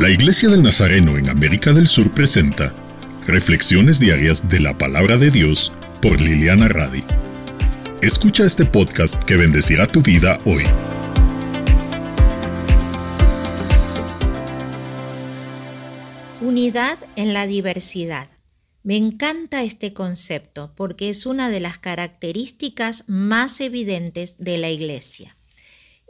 La Iglesia del Nazareno en América del Sur presenta Reflexiones Diarias de la Palabra de Dios por Liliana Radi. Escucha este podcast que bendecirá tu vida hoy. Unidad en la diversidad. Me encanta este concepto porque es una de las características más evidentes de la Iglesia.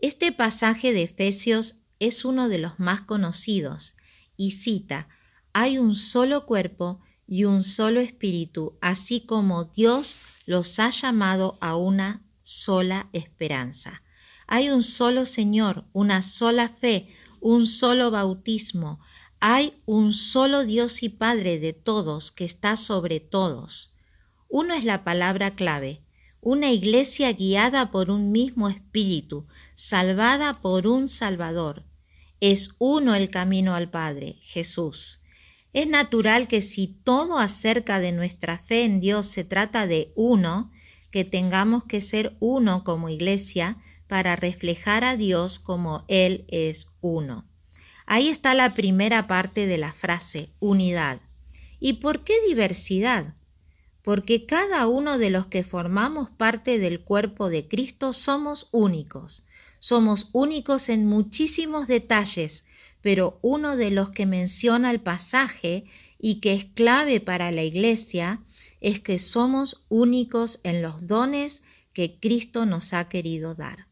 Este pasaje de Efesios es uno de los más conocidos y cita, hay un solo cuerpo y un solo espíritu, así como Dios los ha llamado a una sola esperanza. Hay un solo Señor, una sola fe, un solo bautismo. Hay un solo Dios y Padre de todos que está sobre todos. Uno es la palabra clave, una iglesia guiada por un mismo espíritu, salvada por un Salvador. Es uno el camino al Padre, Jesús. Es natural que si todo acerca de nuestra fe en Dios se trata de uno, que tengamos que ser uno como iglesia para reflejar a Dios como Él es uno. Ahí está la primera parte de la frase, unidad. ¿Y por qué diversidad? Porque cada uno de los que formamos parte del cuerpo de Cristo somos únicos. Somos únicos en muchísimos detalles, pero uno de los que menciona el pasaje y que es clave para la iglesia es que somos únicos en los dones que Cristo nos ha querido dar.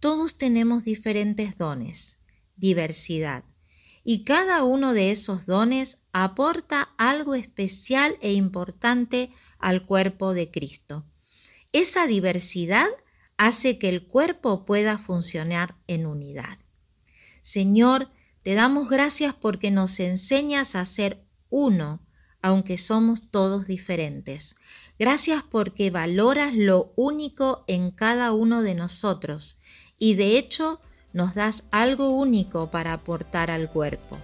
Todos tenemos diferentes dones, diversidad, y cada uno de esos dones aporta algo especial e importante al cuerpo de Cristo. Esa diversidad hace que el cuerpo pueda funcionar en unidad. Señor, te damos gracias porque nos enseñas a ser uno, aunque somos todos diferentes. Gracias porque valoras lo único en cada uno de nosotros y de hecho nos das algo único para aportar al cuerpo.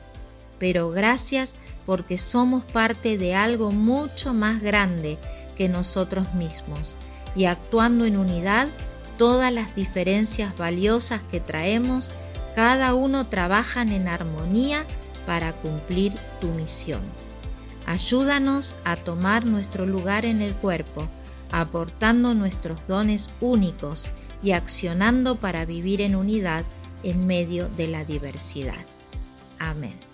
Pero gracias porque somos parte de algo mucho más grande que nosotros mismos y actuando en unidad todas las diferencias valiosas que traemos, cada uno trabajan en armonía para cumplir tu misión. Ayúdanos a tomar nuestro lugar en el cuerpo, aportando nuestros dones únicos y accionando para vivir en unidad en medio de la diversidad. Amén.